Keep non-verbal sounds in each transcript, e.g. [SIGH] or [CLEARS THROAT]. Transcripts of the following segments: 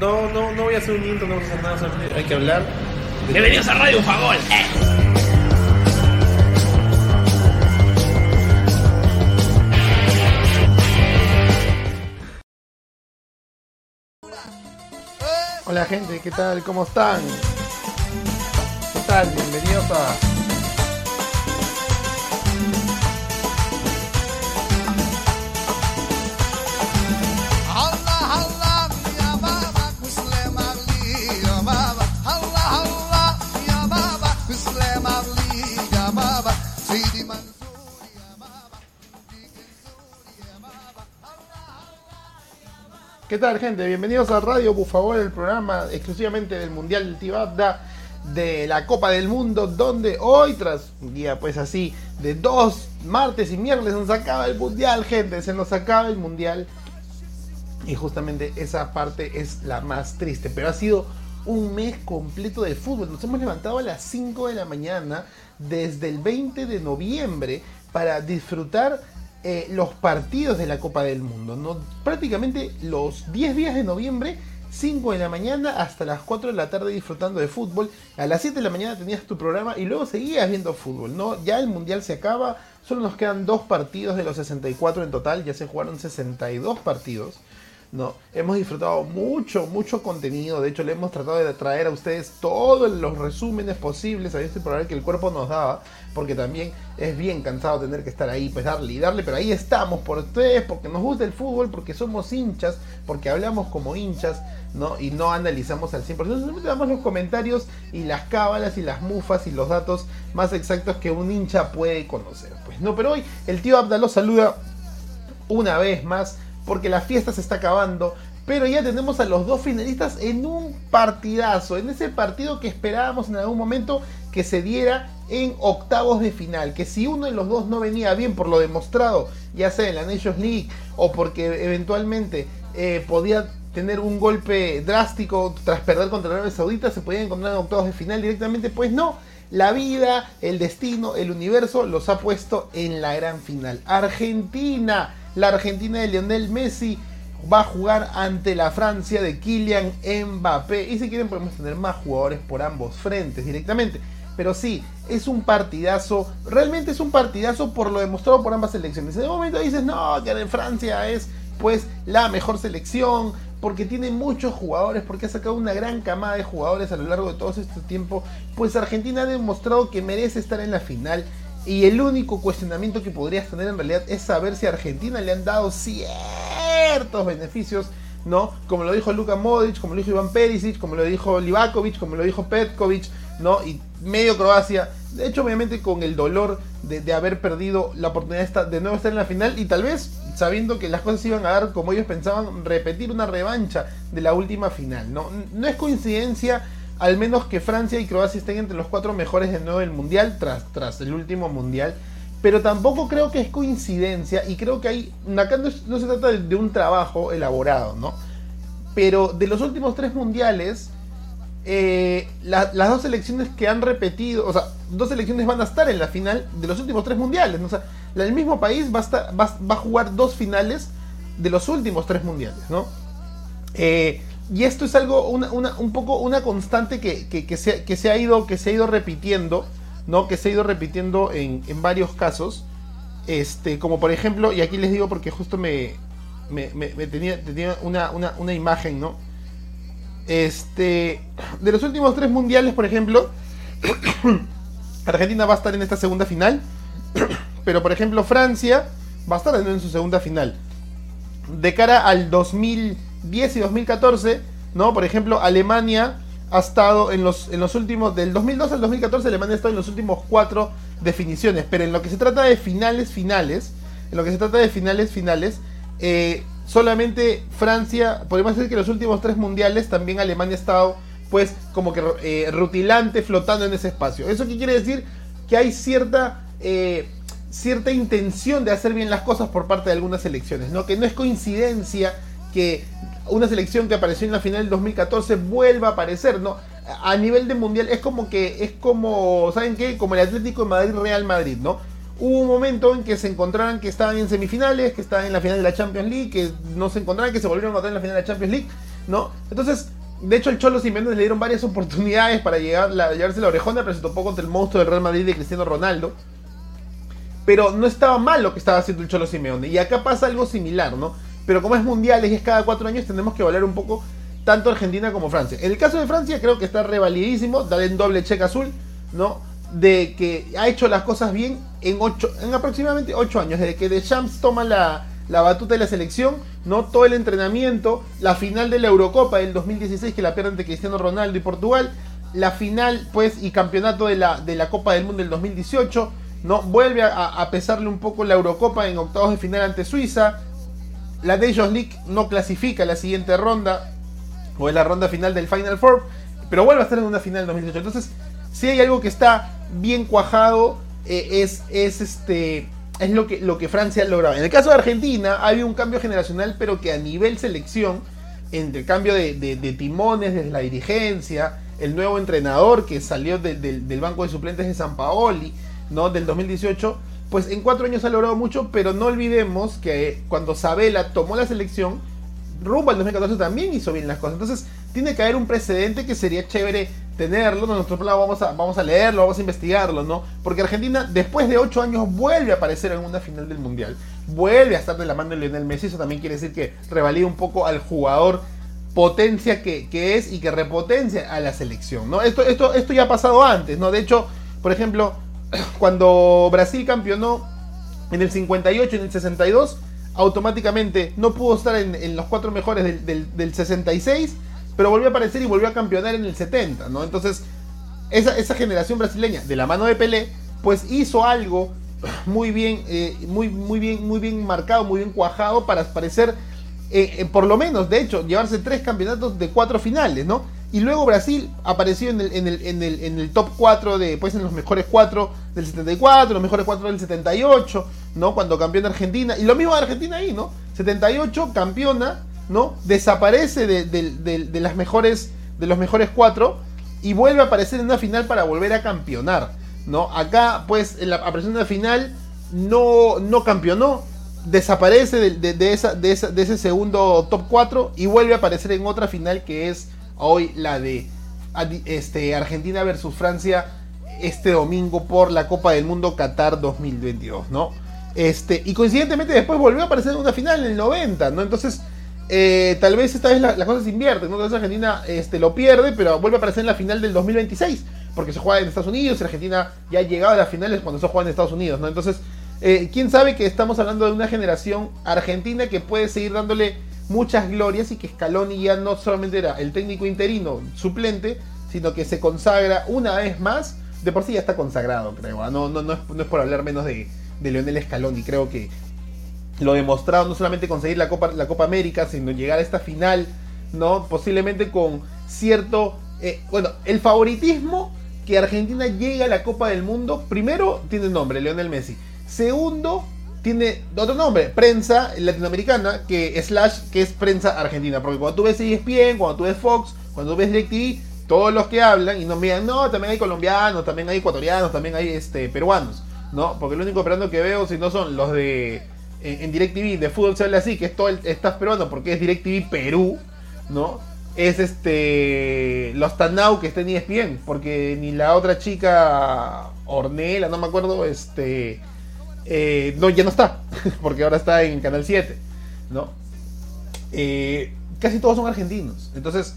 No, no, no voy a hacer un intro, no voy a hacer nada, solamente hay que hablar. Bienvenidos a Radio Favor. Hola gente, ¿qué tal? ¿Cómo están? ¿Qué tal? Bienvenidos a... ¿Qué tal gente? Bienvenidos a Radio favor, el programa exclusivamente del Mundial del Tibabda de la Copa del Mundo, donde hoy, tras un día pues así, de dos martes y miércoles, nos acaba el Mundial, gente, se nos acaba el Mundial. Y justamente esa parte es la más triste, pero ha sido un mes completo de fútbol. Nos hemos levantado a las 5 de la mañana desde el 20 de noviembre para disfrutar eh, los partidos de la Copa del Mundo. ¿no? Prácticamente los 10 días de noviembre, 5 de la mañana hasta las 4 de la tarde disfrutando de fútbol. A las 7 de la mañana tenías tu programa y luego seguías viendo fútbol. ¿no? Ya el Mundial se acaba, solo nos quedan dos partidos de los 64 en total, ya se jugaron 62 partidos. No, hemos disfrutado mucho, mucho contenido. De hecho, le hemos tratado de traer a ustedes todos los resúmenes posibles a este programa que el cuerpo nos daba. Porque también es bien cansado tener que estar ahí, pues darle y darle. Pero ahí estamos por ustedes, porque nos gusta el fútbol, porque somos hinchas, porque hablamos como hinchas, ¿no? Y no analizamos al 100%. Simplemente damos los comentarios y las cábalas y las mufas y los datos más exactos que un hincha puede conocer. Pues no, pero hoy el tío Abda los saluda una vez más porque la fiesta se está acabando. Pero ya tenemos a los dos finalistas en un partidazo, en ese partido que esperábamos en algún momento que se diera en octavos de final. Que si uno de los dos no venía bien por lo demostrado, ya sea en la Nations League o porque eventualmente eh, podía tener un golpe drástico tras perder contra Arabia Saudita, se podía encontrar en octavos de final directamente. Pues no, la vida, el destino, el universo los ha puesto en la gran final. Argentina la Argentina de Lionel Messi va a jugar ante la Francia de Kylian Mbappé. Y si quieren podemos tener más jugadores por ambos frentes directamente. Pero sí, es un partidazo. Realmente es un partidazo por lo demostrado por ambas selecciones. En momento dices, no, que de Francia es pues la mejor selección. Porque tiene muchos jugadores, porque ha sacado una gran camada de jugadores a lo largo de todo este tiempo. Pues Argentina ha demostrado que merece estar en la final. Y el único cuestionamiento que podrías tener en realidad es saber si a Argentina le han dado ciertos beneficios, ¿no? Como lo dijo Luka Modric, como lo dijo Iván Perisic, como lo dijo Livakovic, como lo dijo Petkovic, ¿no? Y medio Croacia. De hecho, obviamente con el dolor de, haber perdido la oportunidad de nuevo estar en la final y tal vez sabiendo que las cosas iban a dar como ellos pensaban, repetir una revancha de la última final, ¿no? No es coincidencia al menos que Francia y Croacia estén entre los cuatro mejores de nuevo del mundial tras, tras el último mundial. Pero tampoco creo que es coincidencia y creo que hay. Acá no, se trata de, un trabajo elaborado, ¿no? Pero de los últimos tres mundiales, eh, la, las dos selecciones que han repetido, o sea, dos selecciones van a estar en la final de los últimos tres mundiales. O sea, el mismo país va a, estar, va a jugar dos finales de los últimos tres mundiales, ¿no? Eh, y esto es algo, una, una, un poco una constante que, que, que, se, que, se, ha ido, que se ha ido repitiendo, ¿no? Que se ha ido repitiendo en, en, varios casos. Este, como por ejemplo, y aquí les digo porque justo me, me, tenía, tenía una, una, una, imagen, ¿no? Este, de los últimos tres mundiales, por ejemplo, [COUGHS] Argentina va a estar en esta segunda final, [COUGHS] pero por ejemplo Francia va a estar en su segunda final. De cara al 2000 10 y 2014, ¿no? Por ejemplo, Alemania ha estado en los, en los últimos, del 2012 al 2014, Alemania ha estado en los últimos cuatro definiciones, pero en lo que se trata de finales, finales, en lo que se trata de finales, finales, eh, solamente Francia, podemos decir que los últimos tres mundiales también Alemania ha estado, pues, como que eh, rutilante, flotando en ese espacio. ¿Eso qué quiere decir? Que hay cierta... Eh, cierta intención de hacer bien las cosas por parte de algunas elecciones, ¿no? Que no es coincidencia que una selección que apareció en la final del 2014 vuelva a aparecer, ¿no? A nivel de mundial es como que, es como, ¿saben qué? Como el Atlético de Madrid Real Madrid, ¿no? Hubo un momento en que se encontraron que estaban en semifinales, que estaban en la final de la Champions League, que no se encontraron, que se volvieron a encontrar en la final de la Champions League, ¿no? Entonces, de hecho, el Cholo Simeone le dieron varias oportunidades para llegar, la, llevarse la orejona, pero se topó contra el monstruo del Real Madrid de Cristiano Ronaldo. Pero no estaba mal lo que estaba haciendo el Cholo Simeone. Y acá pasa algo similar, ¿no? Pero como es mundial y es cada cuatro años, tenemos que evaluar un poco tanto Argentina como Francia. En el caso de Francia, creo que está revalidísimo, darle en doble cheque azul, ¿no? De que ha hecho las cosas bien en, ocho, en aproximadamente ocho años, desde que Deschamps toma la, la batuta de la selección, ¿no? Todo el entrenamiento, la final de la Eurocopa del 2016 que la pierde ante Cristiano Ronaldo y Portugal, la final, pues, y campeonato de la, de la Copa del Mundo del 2018, ¿no? Vuelve a pesarle un poco la Eurocopa en octavos de final ante Suiza, la Nations League no clasifica la siguiente ronda, o en la ronda final del Final Four, pero vuelve a estar en una final del 2018. Entonces, si hay algo que está bien cuajado, eh, es, es este es lo que, lo que Francia ha logrado. En el caso de Argentina, ha habido un cambio generacional, pero que a nivel selección, entre el cambio de, de, de timones desde la dirigencia, el nuevo entrenador que salió de, de, del banco de suplentes de San Paoli, ¿no? Del 2018, pues en cuatro años ha logrado mucho, pero no olvidemos que cuando Sabela tomó la selección, rumbo al 2014 también hizo bien las cosas. Entonces, tiene que haber un precedente que sería chévere tenerlo. Nosotros vamos a, vamos a leerlo, vamos a investigarlo, ¿no? Porque Argentina, después de 8 años, vuelve a aparecer en una final del Mundial. Vuelve a estar de la mano de Lionel Messi. Eso también quiere decir que revalida un poco al jugador potencia que, que, es y que repotencia a la selección, ¿no? Esto, esto, esto ya ha pasado antes, ¿no? De hecho, por ejemplo, [COUGHS] cuando Brasil campeonó en el 58 y en el 62, automáticamente no pudo estar en, los cuatro mejores del, del, del, 66, pero volvió a aparecer y volvió a campeonar en el 70, ¿no? Entonces, esa, generación brasileña, de la mano de Pelé, pues hizo algo [COUGHS] muy bien, eh, muy, bien, muy bien marcado, muy bien cuajado para aparecer, eh, eh, por lo menos, de hecho, llevarse tres campeonatos de cuatro finales, ¿no? Y luego Brasil apareció en el, en el, en el, en el top 4 de, pues en los mejores 4 del 74, los mejores 4 del 78, ¿no? Cuando campeona Argentina. Y lo mismo de Argentina ahí, ¿no? 78, campeona, ¿no? Desaparece de, de, las mejores, de los mejores 4 y vuelve a aparecer en una final para volver a campeonar, ¿no? Acá, pues, en la aparición de la final no, no campeonó, desaparece de, de, de, esa, de, esa, de ese segundo top 4 y vuelve a aparecer en otra final que es hoy la de este, Argentina versus Francia este domingo por la Copa del Mundo Qatar 2022, ¿no? Este, y coincidentemente después volvió a aparecer en una final en el 90, ¿no? Entonces, eh, tal vez esta vez las la cosas se invierten, ¿no? Entonces Argentina este, lo pierde, pero vuelve a aparecer en la final del 2026, porque se juega en Estados Unidos y Argentina ya ha llegado a las finales cuando se juega en Estados Unidos, ¿no? Entonces, eh, quién sabe que estamos hablando de una generación argentina que puede seguir dándole muchas glorias y que Scaloni ya no solamente era el técnico interino suplente, sino que se consagra una vez más. De por sí ya está consagrado, creo. No, no, no, es, no es por hablar menos de, de Leonel Scaloni. Creo que lo demostrado no solamente conseguir la Copa, la Copa América, sino llegar a esta final, ¿no? Posiblemente con cierto. Eh, bueno, el favoritismo que Argentina llegue a la Copa del Mundo, primero tiene nombre, Leonel Messi. Segundo, tiene otro nombre, prensa latinoamericana, que slash, que es prensa argentina. Porque cuando tú ves ESPN, cuando tú ves Fox, cuando tú ves DirecTV, todos los que hablan y nos miran, no, también hay colombianos, también hay ecuatorianos, también hay este, peruanos, ¿no? Porque el único peruano que veo, si no son los de en, en DirecTV, de fútbol se habla así, que es todo el estás peruano porque es DirecTV Perú, ¿no? Es este los Tanau que está en ESPN, porque ni la otra chica Ornella, no me acuerdo, este eh, no, ya no está, [LAUGHS] porque ahora está en Canal 7, ¿no? Eh, casi todos son argentinos. Entonces,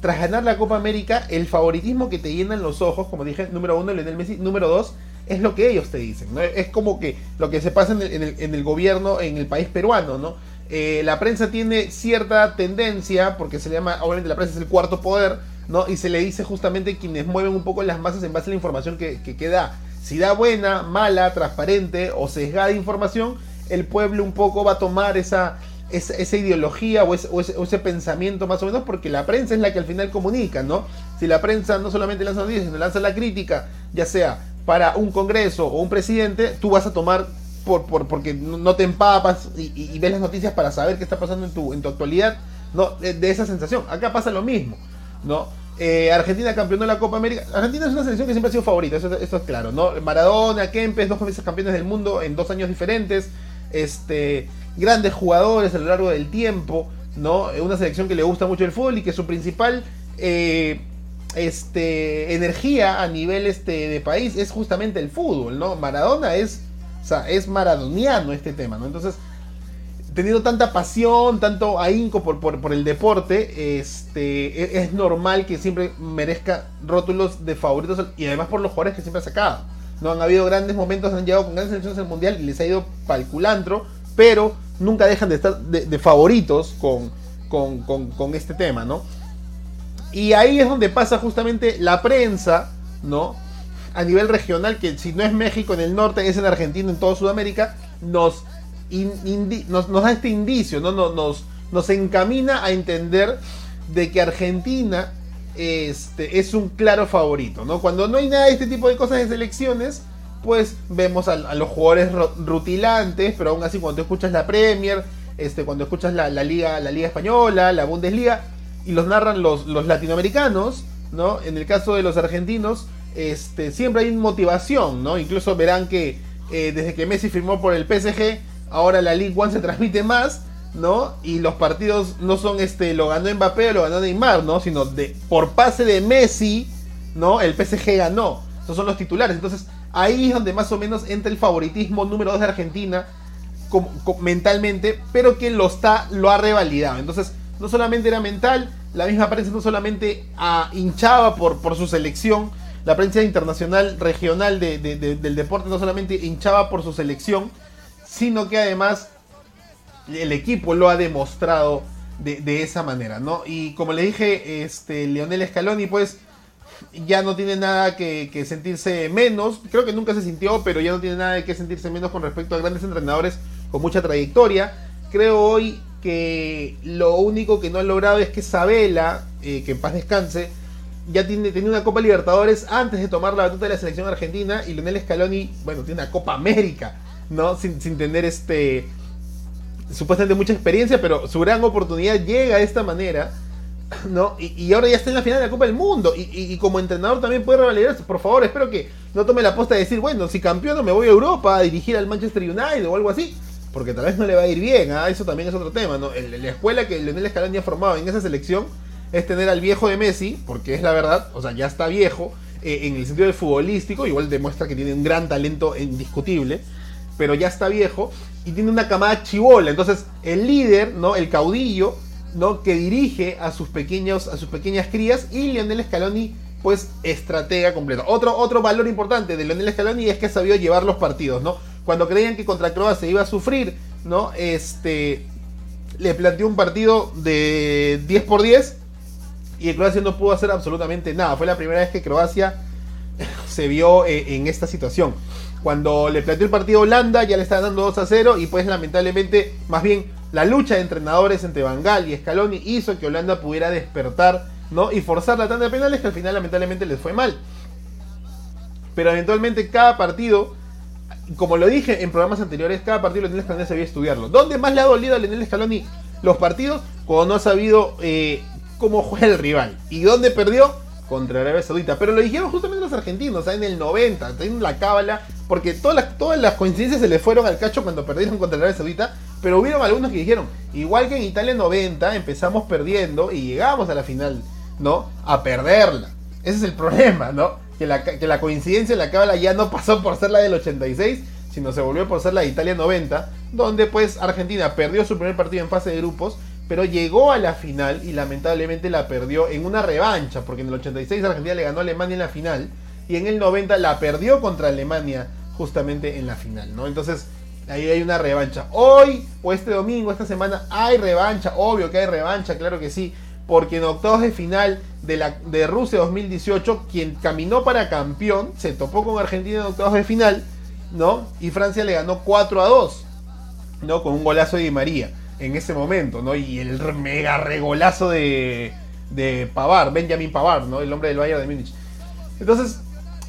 tras ganar la Copa América, el favoritismo que te llenan los ojos, como dije, número uno, Lionel Messi, número dos, es lo que ellos te dicen. Es como que lo que se pasa en el gobierno, en el país peruano, ¿no? Eh, la prensa tiene cierta tendencia, porque se le llama, obviamente la prensa es el cuarto poder, ¿no? Y se le dice justamente quienes mueven un poco las masas en base a la información que, que, que da. Si da buena, mala, transparente o sesgada información, el pueblo un poco va a tomar esa, esa, ideología o ese, pensamiento más o menos porque la prensa es la que al final comunica, ¿no? Si la prensa no solamente lanza noticias, sino lanza la crítica, ya sea para un congreso o un presidente, tú vas a tomar por, por porque no te empapas y, ves las noticias para saber qué está pasando en tu, en tu actualidad, ¿no? De esa sensación. Acá pasa lo mismo, ¿no? Eh, Argentina campeonó la Copa América. Argentina es una selección que siempre ha sido favorita, eso es claro, ¿no? Maradona, Kempes, dos veces campeones del mundo en dos años diferentes. Este, grandes jugadores a lo largo del tiempo, ¿no? Una selección que le gusta mucho el fútbol y que su principal eh, este, energía a nivel este, de país es justamente el fútbol, ¿no? Maradona es, o sea, es maradoniano este tema, ¿no? Entonces, teniendo tanta pasión, tanto ahínco por, por, el deporte, este, e- es, normal que siempre merezca rótulos de favoritos y además por los jugadores que siempre ha sacado. No han habido grandes momentos, han llegado con grandes selecciones al mundial y les ha ido pa'l culantro, pero nunca dejan de estar de, de favoritos con, con, con- con este tema, ¿no? Y ahí es donde pasa justamente la prensa, ¿no? A nivel regional, que si no es México en el norte, es en Argentina, en toda Sudamérica, nos, nos, da este indicio, ¿no? Nos, nos, nos encamina a entender de que Argentina este, es un claro favorito, ¿no? Cuando no hay nada de este tipo de cosas de selecciones, pues vemos a, los jugadores rutilantes, pero aún así cuando escuchas la Premier, este, cuando escuchas la, la liga, la liga española, la Bundesliga, y los narran los, los latinoamericanos, ¿no? En el caso de los argentinos, este, siempre hay motivación, ¿no? Incluso verán que eh, desde que Messi firmó por el PSG, ahora la League One se transmite más, ¿no? Y los partidos no son este, lo ganó Mbappé o lo ganó Neymar, ¿no? Sino de, por pase de Messi, ¿no? El PSG ganó. Esos son los titulares. Entonces, ahí es donde más o menos entra el favoritismo número 2 de Argentina mentalmente, pero que lo está, lo ha revalidado. Entonces, no solamente era mental, la misma prensa no solamente ah, hinchaba por, por su selección, la prensa internacional, regional de- de- de- del deporte no solamente hinchaba por su selección, sino que además el equipo lo ha demostrado de, de esa manera, ¿no? Y como le dije, este Leonel Scaloni, pues ya no tiene nada que, sentirse menos. Creo que nunca se sintió, pero ya no tiene nada que sentirse menos con respecto a grandes entrenadores con mucha trayectoria. Creo hoy que lo único que no ha logrado es que Sabela, eh, que en paz descanse, ya tiene, tenía una Copa Libertadores antes de tomar la batuta de la selección argentina y Leonel Scaloni, bueno, tiene una Copa América, ¿no? Sin, sin tener este supuestamente mucha experiencia, pero su gran oportunidad llega de esta manera, ¿no? Y, y ahora ya está en la final de la Copa del Mundo. Y, y- como entrenador también puede revalidarse. Por favor, espero que no tome la posta de decir, bueno, si campeón me voy a Europa a dirigir al Manchester United o algo así. Porque tal vez no le va a ir bien, ¿ah? eso también es otro tema, ¿no? La escuela que Leonel Scaloni ha formado en esa selección es tener al viejo de Messi, porque es la verdad, o sea, ya está viejo, eh, en el sentido del futbolístico, igual demuestra que tiene un gran talento indiscutible, pero ya está viejo y tiene una camada chivola. Entonces, el líder, ¿no? El caudillo, ¿no? Que dirige a sus a sus pequeñas crías y Lionel Scaloni, pues, estratega completo. Otro, otro valor importante de Lionel Scaloni es que ha llevar los partidos, ¿no? Cuando creían que contra Croacia iba a sufrir, ¿no? Este le planteó un partido de 10 por 10 y Croacia no pudo hacer absolutamente nada. Fue la primera vez que Croacia [LAUGHS] se vio eh, en esta situación. Cuando le planteó el partido a Holanda, ya le estaba dando 2 a 0 y pues lamentablemente, más bien la lucha de entrenadores entre Bangal y Scaloni hizo que Holanda pudiera despertar, ¿no? Y forzar la tanda de penales que al final lamentablemente les fue mal. Pero eventualmente cada partido, como lo dije en programas anteriores, cada partido Leonel Scaloni sabía estudiarlo. ¿Dónde más le ha dolido a Leonel Scaloni los partidos? Cuando no ha sabido eh, cómo juega el rival. ¿Y dónde perdió? Contra Arabia Saudita. Pero lo dijeron justamente los argentinos, ¿sabes? en el 90, tienen la cábala, porque todas las, todas las coincidencias se le fueron al cacho cuando perdieron contra Arabia Saudita. Pero hubieron algunos que dijeron, igual que en Italia 90, empezamos perdiendo y llegamos a la final, ¿no? A perderla. Ese es el [LAUGHS] problema, ¿no? Que la, que la coincidencia de la cábala ya no pasó por ser la del 86, sino se volvió por ser la de Italia 90, donde pues Argentina perdió su primer partido en fase de grupos, pero llegó a la final y lamentablemente la perdió en una revancha, porque en el 86 Argentina le ganó a Alemania en la final y en el 90 la perdió contra Alemania justamente en la final, ¿no? Entonces ahí hay una revancha. Hoy o este domingo, esta semana hay revancha, obvio que hay revancha, claro que sí, porque en octavos de final de, la, de Rusia 2018, quien caminó para campeón se topó con Argentina en octavos de final, ¿no? Y Francia le ganó 4 a 2, ¿no? Con un golazo de Di María en ese momento, ¿no? Y el mega regolazo de, de Pavar, Benjamin Pavar, ¿no? El hombre del Bayern de Múnich. Entonces,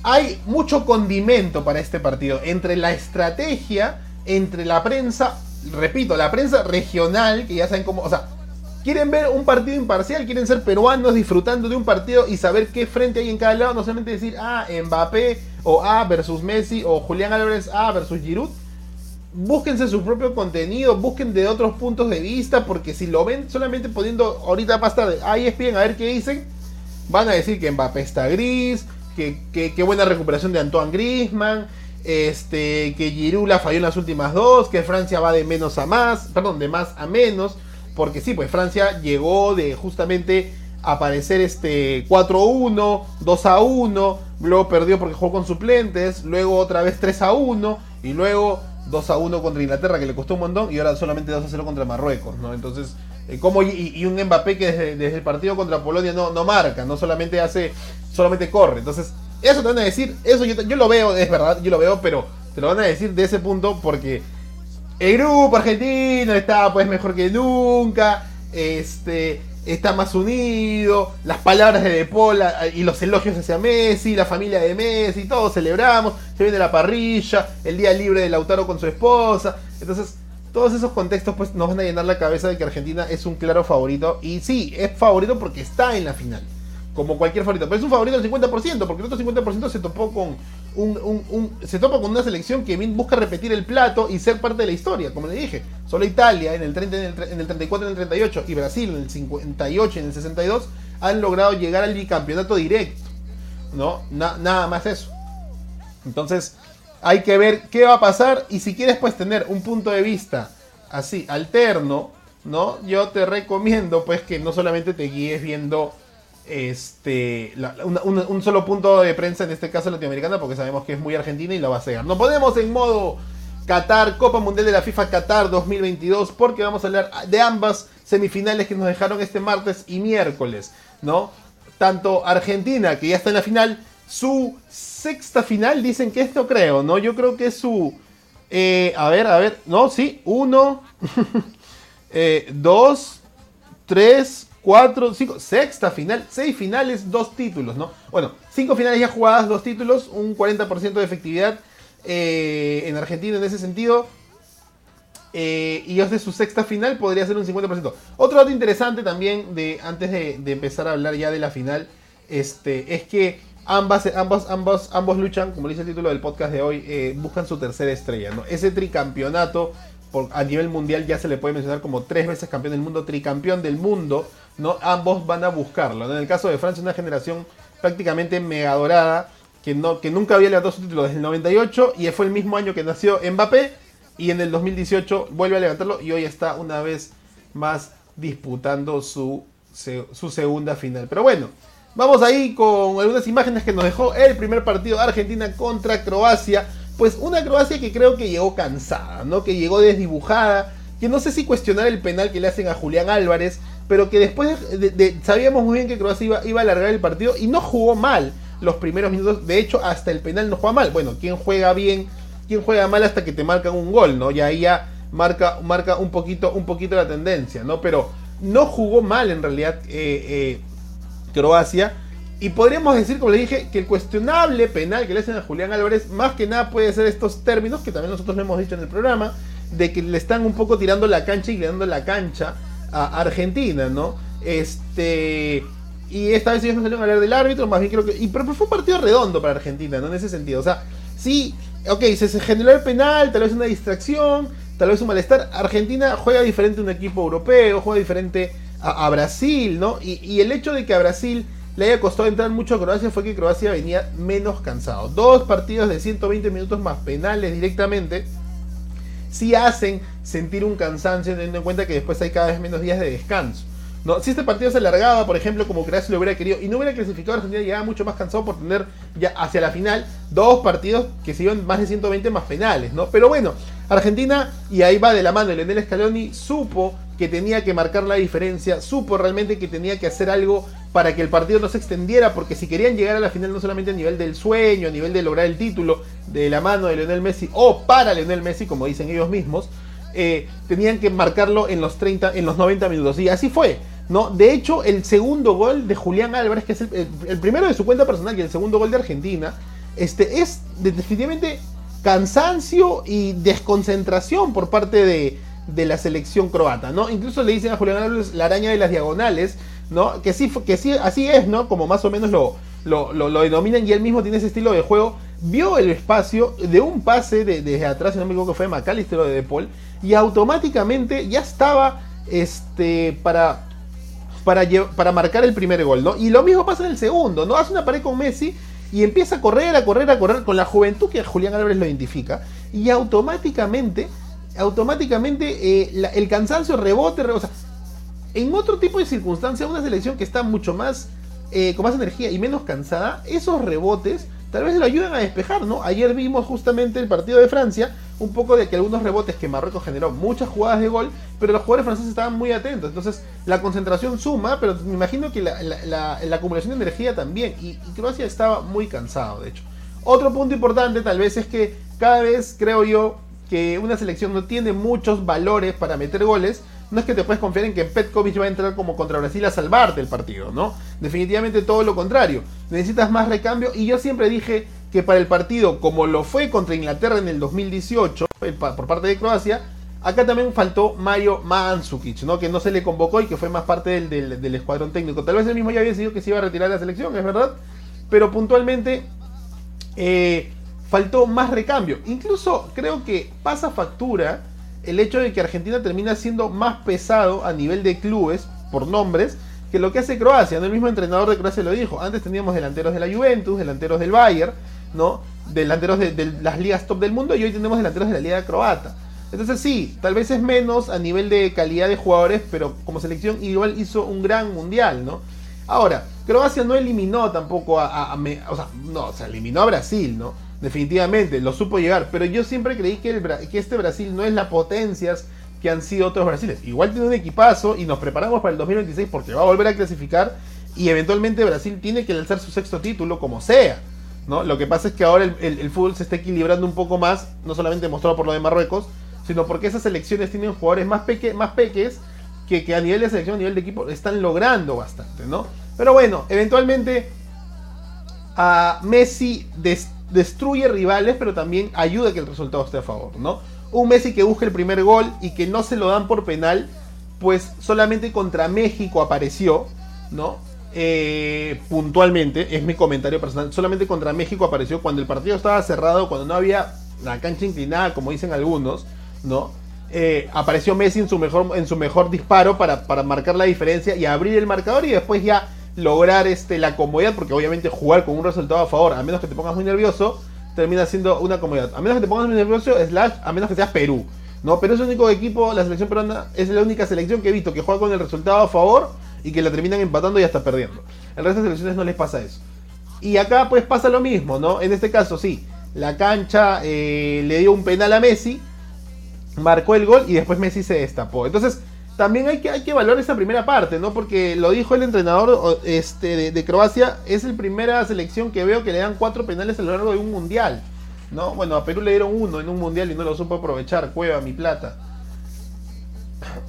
hay mucho condimento para este partido. Entre la estrategia, entre la prensa, repito, la prensa regional, que ya saben cómo, o sea, quieren ver un partido imparcial, quieren ser peruanos disfrutando de un partido y saber qué frente hay en cada lado, no solamente decir, ah, Mbappé o A versus Messi o Julián Álvarez A versus Giroud. Búsquense su propio contenido, busquen de otros puntos de vista, porque si lo ven solamente poniendo ahorita más tarde, ahí espien a ver qué dicen, van a decir que Mbappé está gris, que, que, buena recuperación de Antoine Griezmann, este, que Giroud la falló en las últimas dos, que Francia va de menos a más, perdón, de más a menos, porque sí, pues Francia llegó de justamente aparecer este 4-1, 2-1, luego perdió porque jugó con suplentes, luego otra vez 3-1 y luego 2-1 contra Inglaterra que le costó un montón y ahora solamente 2-0 contra Marruecos, ¿no? Entonces, eh, como y, un Mbappé que desde, desde el partido contra Polonia no, no marca, no solamente hace, solamente corre. Entonces, eso te van a decir, eso yo, yo lo veo, es verdad, yo lo veo, pero te lo van a decir de ese punto porque el grupo argentino está pues mejor que nunca, este está más unido, las palabras de De Paul a- y los elogios hacia Messi, la familia de Messi, todos celebramos, se viene la parrilla, el día libre de Lautaro con su esposa, entonces todos esos contextos pues nos van a llenar la cabeza de que Argentina es un claro favorito. Y sí, es favorito porque está en la final como cualquier favorito. Pero es un favorito del 50%, porque el otro 50% se topó con un, se topa con una selección que busca repetir el plato y ser parte de la historia, como le dije. Solo Italia en el, 30, en el, en el 34 y en el 38 y Brasil en el 58 y en el 62 han logrado llegar al bicampeonato directo. ¿No? Na- nada más eso. Entonces, hay que ver qué va a pasar y si quieres pues tener un punto de vista así alterno, ¿no? Yo te recomiendo pues que no solamente te guíes viendo este un solo punto de prensa en este caso latinoamericana porque sabemos que es muy argentina y la va a cegar. Nos ponemos en modo Qatar, Copa Mundial de la FIFA Qatar 2022 porque vamos a hablar de ambas semifinales que nos dejaron este martes y miércoles, ¿no? Tanto Argentina, que ya está en la final, su sexta final, dicen que esto creo, ¿no? Yo creo que es su... eh, a ver, a ver, no, sí, uno, [LAUGHS] eh, dos, tres, cuatro, cinco, sexta final, seis finales, dos títulos, ¿no? Bueno, cinco finales ya jugadas, dos títulos, un 40% de efectividad eh, en Argentina en ese sentido. Eh, y es su sexta final, podría ser un 50%. Otro dato interesante también, de antes de, empezar a hablar ya de la final, este, es que ambas, ambas, ambas, ambos luchan, como dice el título del podcast de hoy, eh, buscan su tercera estrella. ¿no? Ese tricampeonato por, a nivel mundial ya se le puede mencionar como tres veces campeón del mundo, tricampeón del mundo. ¿No? Ambos van a buscarlo. En el caso de Francia, una generación prácticamente mega dorada. Que, no, que nunca había levantado su título desde el 98 y fue el mismo año que nació Mbappé y en el 2018 vuelve a levantarlo y hoy está una vez más disputando su, su segunda final. Pero bueno, vamos ahí con algunas imágenes que nos dejó el primer partido de Argentina contra Croacia. Pues una Croacia que creo que llegó cansada, ¿no? Que llegó desdibujada, que no sé si cuestionar el penal que le hacen a Julián Álvarez, pero que después de, de- de- sabíamos muy bien que Croacia iba, a alargar el partido y no jugó mal los primeros minutos. De hecho, hasta el penal no juega mal. Bueno, ¿quién juega bien? ¿Quién juega mal hasta que te marcan un gol, no? Y ahí ya marca, marca un poquito, un poquito la tendencia, ¿no? Pero no jugó mal en realidad eh, eh, Croacia. Y podríamos decir, como le dije, que el cuestionable penal que le hacen a Julián Álvarez, más que nada puede ser estos términos que también nosotros lo hemos dicho en el programa, de que le están un poco tirando la cancha y le dando la cancha a Argentina, ¿no? Este. Y esta vez ellos no salieron a hablar del árbitro, más bien creo que. Y, pero fue un partido redondo para Argentina, ¿no? En ese sentido. O sea, sí, ok, se, generó el penal, tal vez una distracción, tal vez un malestar. Argentina juega diferente a un equipo europeo, juega diferente a, a Brasil, ¿no? Y, y el hecho de que a Brasil le haya costado entrar mucho a Croacia fue que Croacia venía menos cansado. Dos partidos de 120 minutos más penales directamente sí hacen sentir un cansancio teniendo en cuenta que después hay cada vez menos días de descanso. ¿no? Si este partido se alargaba, por ejemplo, como Croacia lo hubiera querido y no hubiera clasificado, Argentina llegaba mucho más cansado por tener ya hacia la final dos partidos que se iban más de 120 más penales, ¿no? Pero bueno, Argentina, y ahí va de la mano, Lionel Scaloni supo que tenía que marcar la diferencia, supo realmente que tenía que hacer algo para que el partido no se extendiera, porque si querían llegar a la final no solamente a nivel del sueño, a nivel de lograr el título de la mano de Lionel Messi o para Lionel Messi, como dicen ellos mismos, eh, tenían que marcarlo en los 30, en los 90 minutos. Y así fue. ¿no? De hecho, el segundo gol de Julián Álvarez, que es el, el- el primero de su cuenta personal y el segundo gol de Argentina, este, es de- definitivamente cansancio y desconcentración por parte de, de la selección croata, ¿no? Incluso le dicen a Julián Álvarez la araña de las diagonales, ¿no? Que sí, que sí, así es, ¿no? Como más o menos lo, lo, lo- lo denominan y él mismo tiene ese estilo de juego vio el espacio de un pase de- desde atrás, si no me equivoco, fue de o de De Paul, y automáticamente ya estaba este, para, para, para marcar el primer gol, ¿no? Y lo mismo pasa en el segundo, ¿no? Hace una pared con Messi y empieza a correr, a correr, a correr. Con la juventud que Julián Álvarez lo identifica, y automáticamente, automáticamente eh, el cansancio rebote, re- o sea, en otro tipo de circunstancia, una selección que está mucho más eh, con más energía y menos cansada, esos rebotes tal vez lo ayudan a despejar, ¿no? Ayer vimos justamente el partido de Francia, un poco de que algunos rebotes que Marruecos generó muchas jugadas de gol, pero los jugadores franceses estaban muy atentos, entonces la concentración suma, pero me imagino que la acumulación de energía también, y, y Croacia estaba muy cansado, de hecho. Otro punto importante tal vez es que cada vez creo yo que una selección no tiene muchos valores para meter goles, no es que te puedes confiar en que Petkovic va a entrar como contra Brasil a salvarte el partido, ¿no? Definitivamente todo lo contrario. Necesitas más recambio y yo siempre dije que para el partido, como lo fue contra Inglaterra en el 2018, el pa- por parte de Croacia, acá también faltó Mario Mandzukic, ¿no? Que no se le convocó y que fue más parte del, del- del escuadrón técnico. Tal vez él mismo ya había decidido que se iba a retirar de la selección, es verdad, pero puntualmente eh, faltó más recambio. Incluso creo que pasa factura el hecho de que Argentina termina siendo más pesado a nivel de clubes, por nombres, que lo que hace Croacia. El mismo entrenador de Croacia lo dijo. Antes teníamos delanteros de la Juventus, delanteros del Bayern, ¿no? delanteros de, las ligas top del mundo y hoy tenemos delanteros de la liga croata. Entonces sí, tal vez es menos a nivel de calidad de jugadores, pero como selección igual hizo un gran mundial, ¿no? Ahora, Croacia no eliminó tampoco a, a- o sea, no, o sea, eliminó a Brasil, ¿no? Definitivamente, lo supo llegar, pero yo siempre creí que, el que este Brasil no es las potencias que han sido otros Brasiles. Igual tiene un equipazo y nos preparamos para el 2026 porque va a volver a clasificar y eventualmente Brasil tiene que lanzar su sexto título como sea. ¿no? Lo que pasa es que ahora el, el- fútbol se está equilibrando un poco más, no solamente mostrado por lo de Marruecos, sino porque esas selecciones tienen jugadores más, peque, más peques que, que a nivel de selección, a nivel de equipo, están logrando bastante, ¿no? Pero bueno, eventualmente a Messi des- destruye rivales, pero también ayuda a que el resultado esté a favor, ¿no? Un Messi que busca el primer gol y que no se lo dan por penal, pues solamente contra México apareció, ¿no? Eh, puntualmente, es mi comentario personal, solamente contra México apareció cuando el partido estaba cerrado, cuando no había la cancha inclinada, como dicen algunos, ¿no? Eh, apareció Messi en su mejor, en su mejor disparo para, para marcar la diferencia y abrir el marcador y después ya lograr este, la comodidad, porque obviamente jugar con un resultado a favor, a menos que te pongas muy nervioso, termina siendo una comodidad. A menos que te pongas muy nervioso, slash, a menos que seas Perú. No, Perú es el único equipo, la selección peruana es la única selección que he visto que juega con el resultado a favor y que la terminan empatando y hasta perdiendo. El resto de selecciones no les pasa eso. Y acá pues pasa lo mismo, ¿no? En este caso sí, la cancha eh, le dio un penal a Messi, marcó el gol y después Messi se destapó. Entonces, también hay que, hay que valorar esa primera parte, ¿no? Porque lo dijo el entrenador este, de, de Croacia, es la primera selección que veo que le dan cuatro penales a lo largo de un mundial, ¿no? Bueno, a Perú le dieron uno en un mundial y no lo supo aprovechar, cueva mi plata.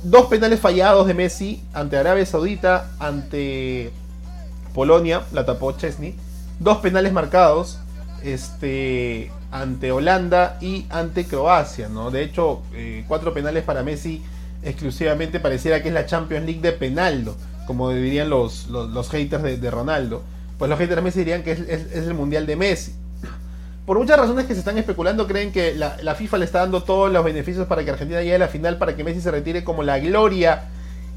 Dos penales fallados de Messi ante Arabia Saudita, ante Polonia, la tapó Chesney. Dos penales marcados este, ante Holanda y ante Croacia, ¿no? De hecho, eh, cuatro penales para Messi exclusivamente pareciera que es la Champions League de penaldo, como dirían los, los, haters de, Ronaldo. Pues los haters de Messi dirían que es, el Mundial de Messi. Por muchas razones que se están especulando, creen que la, FIFA le está dando todos los beneficios para que Argentina llegue a la final, para que Messi se retire como la gloria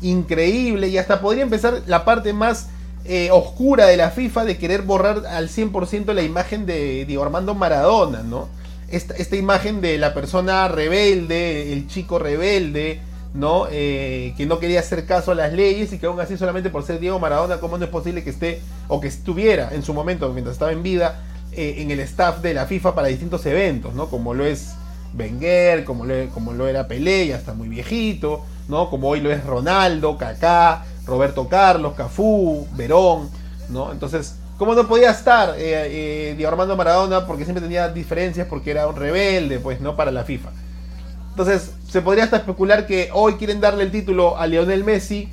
increíble y hasta podría empezar la parte más eh, oscura de la FIFA de querer borrar al 100% la imagen de Diego Armando Maradona, ¿no? Esta imagen de la persona rebelde, el chico rebelde, ¿no? Eh, que no quería hacer caso a las leyes y que aún así solamente por ser Diego Maradona, ¿cómo no es posible que esté o que estuviera en su momento, mientras estaba en vida, eh, en el staff de la FIFA para distintos eventos, ¿no? Como lo es Wenger, como lo, como lo era Pelé, ya está muy viejito, ¿no? Como hoy lo es Ronaldo, Kaká, Roberto Carlos, Cafú, Verón, ¿no? Entonces, ¿cómo no podía estar eh, eh, Diego Armando Maradona? Porque siempre tenía diferencias, porque era un rebelde, pues, ¿no? Para la FIFA. Entonces, se podría hasta especular que hoy quieren darle el título a Lionel Messi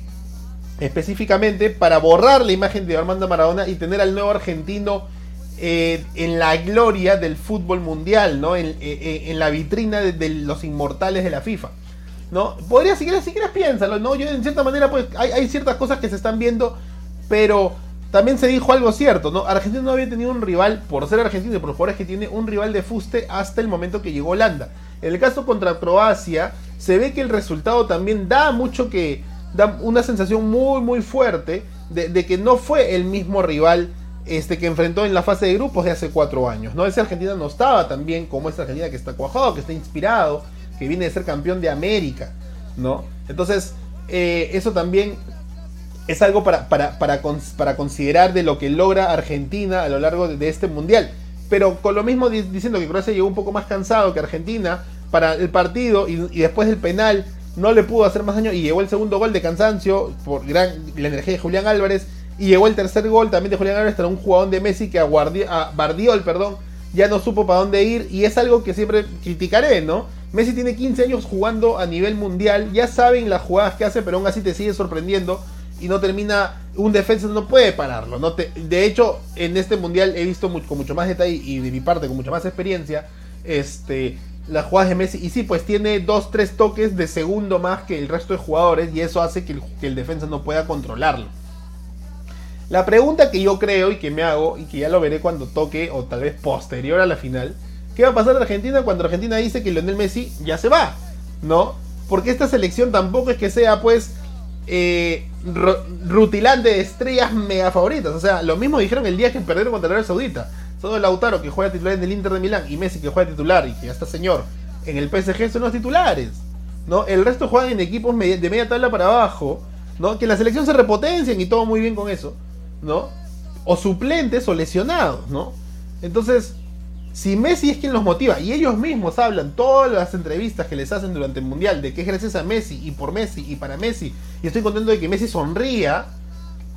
específicamente para borrar la imagen de Armando Maradona y tener al nuevo argentino eh, en la gloria del fútbol mundial, ¿no? En, eh, eh, la vitrina de, los inmortales de la FIFA. ¿No? Podría, si quieres, si quieres piénsalo, ¿no? Yo en cierta manera, pues, hay, hay ciertas cosas que se están viendo, pero también se dijo algo cierto, ¿no? Argentina no había tenido un rival, por ser argentino y por los jugadores que tiene, un rival de fuste hasta el momento que llegó Holanda. En el caso contra Croacia, se ve que el resultado también da mucho que. da una sensación muy, muy fuerte de, que no fue el mismo rival este, que enfrentó en la fase de grupos de hace cuatro años, ¿no? Ese Argentina no estaba tan bien como esta Argentina que está cuajado, que está inspirado, que viene de ser campeón de América, ¿no? Entonces, eh, eso también es algo para, para, para, para considerar de lo que logra Argentina a lo largo de este mundial. Pero con lo mismo di- diciendo que Croacia llegó un poco más cansado que Argentina para el partido y, después del penal no le pudo hacer más daño y llegó el segundo gol de cansancio por gran, la energía de Julián Álvarez y llegó el tercer gol también de Julián Álvarez tras un jugador de Messi que a, Guardi- a Bardiol, perdón, ya no supo para dónde ir y es algo que siempre criticaré, ¿no? Messi tiene 15 años jugando a nivel mundial, ya saben las jugadas que hace, pero aún así te sigue sorprendiendo y no termina, un defensa no puede pararlo. No te, de hecho, en este mundial he visto mu- con mucho más detalle y de mi parte con mucha más experiencia este, las jugadas de Messi. Y sí, pues tiene 2-3 toques de segundo más que el resto de jugadores y eso hace que el, defensa no pueda controlarlo. La pregunta que yo creo y que me hago, y que ya lo veré cuando toque, o tal vez posterior a la final, ¿qué va a pasar en Argentina cuando Argentina dice que Lionel Messi ya se va? ¿No? Porque esta selección tampoco es que sea, pues, eh, rutilante de estrellas mega favoritas. O sea, lo mismo dijeron el día que perdieron contra Arabia Saudita. Solo Lautaro, que juega titular en el Inter de Milán, y Messi, que juega titular y que ya está señor en el PSG, son los titulares. ¿no? El resto juegan en equipos de media tabla para abajo, ¿no? Que la selección se repotencian y todo muy bien con eso, ¿no? O suplentes o lesionados, ¿no? Entonces, si Messi es quien los motiva y ellos mismos hablan todas las entrevistas que les hacen durante el mundial de que es gracias a Messi y por Messi y para Messi y estoy contento de que Messi sonría,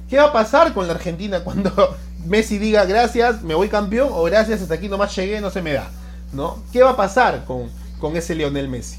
¿qué va a pasar con la Argentina [LAUGHS] cuando Messi diga gracias, me voy campeón o gracias, hasta aquí nomás llegué, no se me da? ¿No? ¿Qué va a pasar con, con ese Lionel Messi?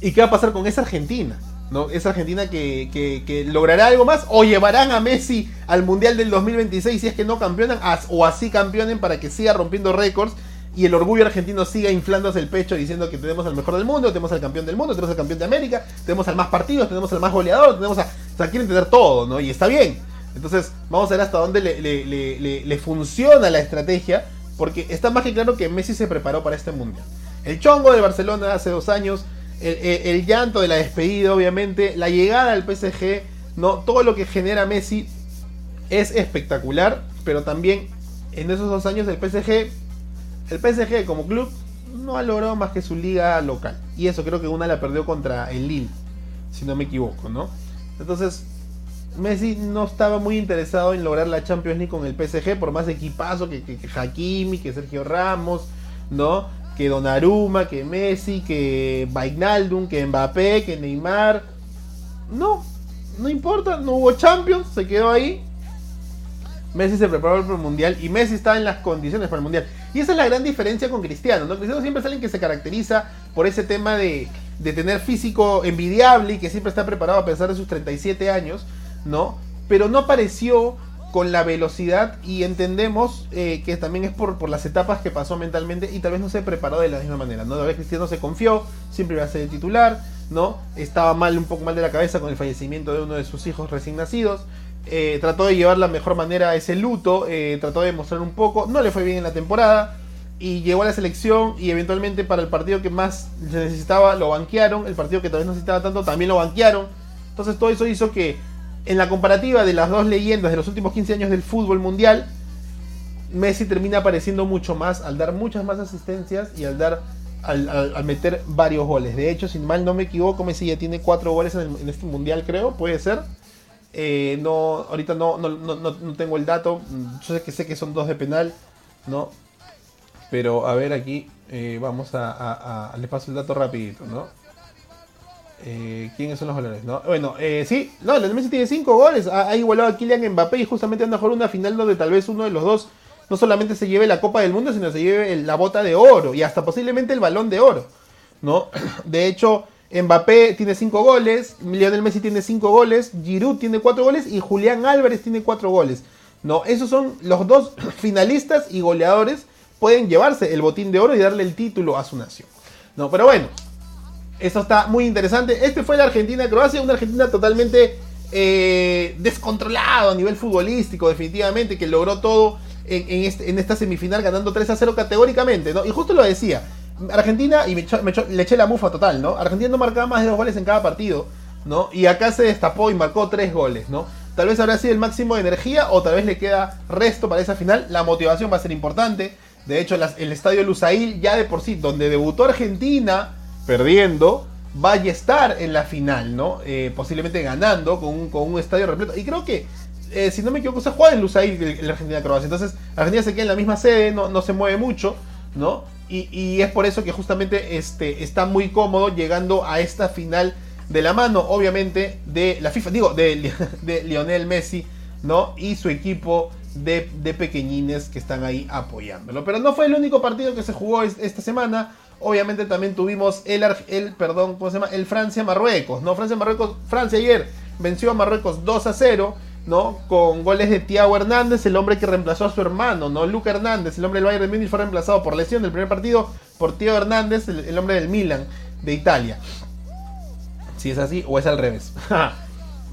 ¿Y qué va a pasar con esa Argentina? ¿No? Esa Argentina que, que- logrará algo más o llevarán a Messi al Mundial del 2026 si es que no campeonan o así campeonen para que siga rompiendo récords y el orgullo argentino siga inflándose el pecho diciendo que tenemos al mejor del mundo, tenemos al campeón del mundo, tenemos al campeón de América, tenemos al más partidos, tenemos al más goleador, tenemos a... O sea, quieren tener todo, ¿no? Y está bien. Entonces, vamos a ver hasta dónde le, funciona la estrategia, porque está más que claro que Messi se preparó para este mundial. El chongo de Barcelona hace dos años, el, el- el llanto de la despedida, obviamente, la llegada al PSG, ¿no? Todo lo que genera Messi es espectacular, pero también en esos dos años el PSG, el PSG como club no ha logrado más que su liga local. Y eso creo que una la perdió contra el Lille, si no me equivoco, ¿no? Entonces, Messi no estaba muy interesado en lograr la Champions League con el PSG, por más equipazo que, que, que Hakimi, que Sergio Ramos, ¿no? Que Donnarumma, que Messi, que Wijnaldum, que Mbappé, que Neymar. No, no importa, no hubo Champions, se quedó ahí. Messi se preparó para el Mundial y Messi está en las condiciones para el Mundial. Y esa es la gran diferencia con Cristiano, ¿no? Cristiano siempre es alguien que se caracteriza por ese tema de, de tener físico envidiable y que siempre está preparado a pesar de sus 37 años, ¿no? Pero no apareció con la velocidad y entendemos eh, que también es por, por las etapas que pasó mentalmente y tal vez no se preparó de la misma manera, ¿no? Tal vez Cristiano se confió, siempre iba a ser el titular, ¿no? Estaba mal, un poco mal de la cabeza con el fallecimiento de uno de sus hijos recién nacidos. Eh, trató de llevar la mejor manera ese luto, eh, trató de mostrar un poco, no le fue bien en la temporada y llegó a la selección y eventualmente para el partido que más se necesitaba lo banquearon, el partido que tal vez no necesitaba tanto también lo banquearon. Entonces todo eso hizo que en la comparativa de las dos leyendas de los últimos 15 años del fútbol mundial, Messi termina apareciendo mucho más al dar muchas más asistencias y al dar al, al- meter varios goles. De hecho, si mal no me equivoco, Messi ya tiene cuatro goles en este mundial, creo, puede ser. Eh, no, ahorita no, no, no, no- tengo el dato. Mm, Yo sé que sé que son dos de penal, ¿no? Pero a ver aquí, eh, vamos a, a- a- le paso el dato rapidito, ¿no? Eh, ¿Quiénes son los goles? ¿no? Bueno, eh, sí, no, Lionel Messi tiene 5 goles. Ha, igualado a Kylian Mbappé y justamente anda a jugar una final donde tal vez uno de los dos no solamente se lleve la Copa del Mundo, sino se lleve el- la bota de oro y hasta posiblemente el balón de oro. ¿no? [CLEARS THROAT] De hecho, Mbappé tiene 5 goles, Lionel Messi tiene 5 goles, Giroud tiene 4 goles y Julián Álvarez tiene 4 goles. ¿no? Esos son los dos [CLEARS THROAT] finalistas y goleadores pueden llevarse el botín de oro y darle el título a su nación. No, pero bueno, esto está muy interesante. Este fue la Argentina-Croacia, una Argentina totalmente eh, descontrolado a nivel futbolístico, definitivamente, que logró todo en, este- esta semifinal ganando 3 a 0 categóricamente, ¿no? Y justo lo decía, Argentina, y me le eché la mufa total, ¿no? Argentina no marcaba más de dos goles en cada partido, ¿no? Y acá se destapó y marcó tres goles, ¿no? Tal vez habrá sido el máximo de energía o tal vez le queda resto para esa final. La motivación va a ser importante. De hecho, el estadio Lusail ya de por sí, donde debutó Argentina perdiendo, vaya a estar en la final, ¿no? Eh, posiblemente ganando con un, estadio repleto. Y creo que, eh, si no me equivoco, se juega en Lusail el, el Argentina-Croacia. Entonces, Argentina se queda en la misma sede, no se mueve mucho, ¿no? Y, es por eso que justamente este, está muy cómodo llegando a esta final de la mano, obviamente, de la FIFA, digo, de, Li- [LAUGHS] de Lionel Messi, ¿no? Y su equipo de, pequeñines que están ahí apoyándolo. Pero no fue el único partido que se jugó es- esta semana. Obviamente también tuvimos el, el perdón, ¿cómo se llama? El Francia-Marruecos, ¿no? Francia-Marruecos, Francia ayer venció a Marruecos 2 a 0, ¿no? Con goles de Thiago Hernández, el hombre que reemplazó a su hermano, ¿no? Luca Hernández, el hombre del Bayern de Múnich fue reemplazado por lesión del primer partido por Thiago Hernández, el, el hombre del Milan de Italia. Si es así o es al revés. [LAUGHS]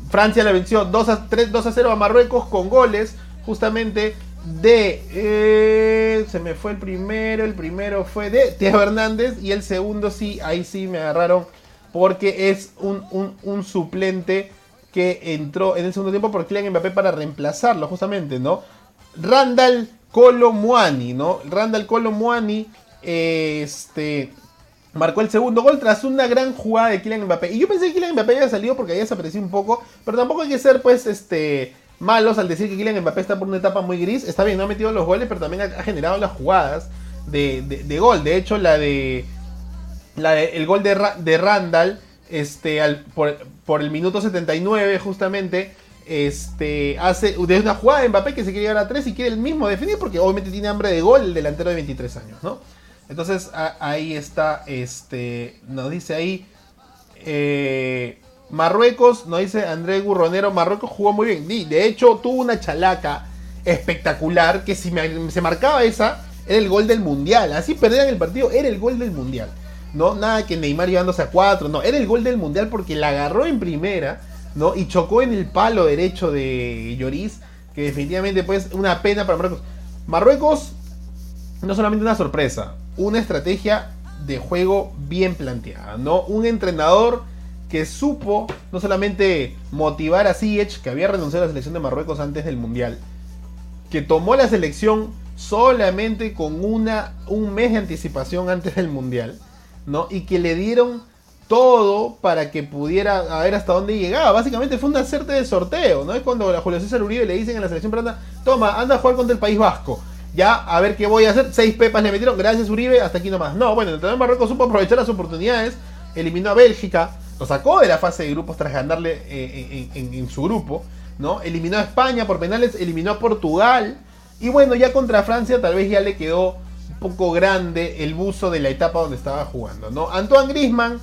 Francia le venció 2 a, 3, 2 a 0 a Marruecos con goles justamente de... eh, se me fue el primero, el primero fue de Thiago Hernández y el segundo sí, ahí sí me agarraron porque es un, un- un suplente que entró en el segundo tiempo por Kylian Mbappé para reemplazarlo justamente, ¿no? Randall Colomuani, ¿no? Randall Colomuani, este marcó el segundo gol tras una gran jugada de Kylian Mbappé. Y yo pensé que Kylian Mbappé había salido porque había desaparecido un poco, pero tampoco hay que ser pues este malos al decir que Kylian Mbappé está por una etapa muy gris. Está bien, no ha metido los goles, pero también ha, generado las jugadas de, gol. De hecho, la de la de- el gol de, Ra- de Randall este, al- por el minuto 79 justamente este, hace de una jugada de Mbappé que se quiere llegar a 3 y quiere el mismo definir porque obviamente tiene hambre de gol el delantero de 23 años, ¿no? Entonces ahí está, este, nos dice ahí eh, Marruecos, nos dice André Gurronero, Marruecos jugó muy bien. De hecho tuvo una chalaca espectacular que si me- se marcaba esa, era el gol del mundial. Así perdían el partido, era el gol del mundial. No, nada que Neymar llevándose a cuatro, no, era el gol del mundial porque la agarró en primera, ¿no? Y chocó en el palo derecho de Lloris, que definitivamente pues una pena para Marruecos. Marruecos no solamente una sorpresa, una estrategia de juego bien planteada, ¿no? Un entrenador que supo no solamente motivar a Ziyech, que había renunciado a la selección de Marruecos antes del Mundial, que tomó la selección solamente con una, un mes de anticipación antes del Mundial, Y que le dieron todo para que pudiera a ver hasta dónde llegaba. Básicamente fue un hacerte de sorteo, ¿no? Es cuando a Julio César Uribe le dicen en la selección peruana, toma, anda a jugar contra el País Vasco. Ya, a ver qué voy a hacer. Seis pepas le metieron, gracias Uribe, hasta aquí nomás. No, bueno, de Marruecos supo aprovechar las oportunidades, eliminó a Bélgica, lo sacó de la fase de grupos tras ganarle eh, en, en- en su grupo, ¿no? Eliminó a España por penales, eliminó a Portugal. Y bueno, ya contra Francia tal vez ya le quedó poco grande el buzo de la etapa donde estaba jugando, ¿no? Antoine Grisman,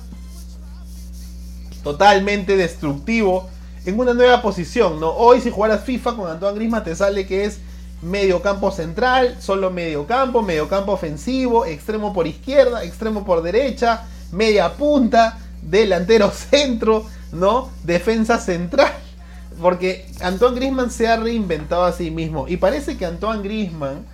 totalmente destructivo en una nueva posición, ¿no? Hoy si jugaras FIFA con Antoine Grisman te sale que es medio campo central, solo medio campo, medio campo ofensivo, extremo por izquierda, extremo por derecha, media punta, delantero [LAUGHS] centro, ¿no? Defensa central. Porque Antoine Grisman se ha reinventado a sí mismo. Y parece que Antoine Grisman,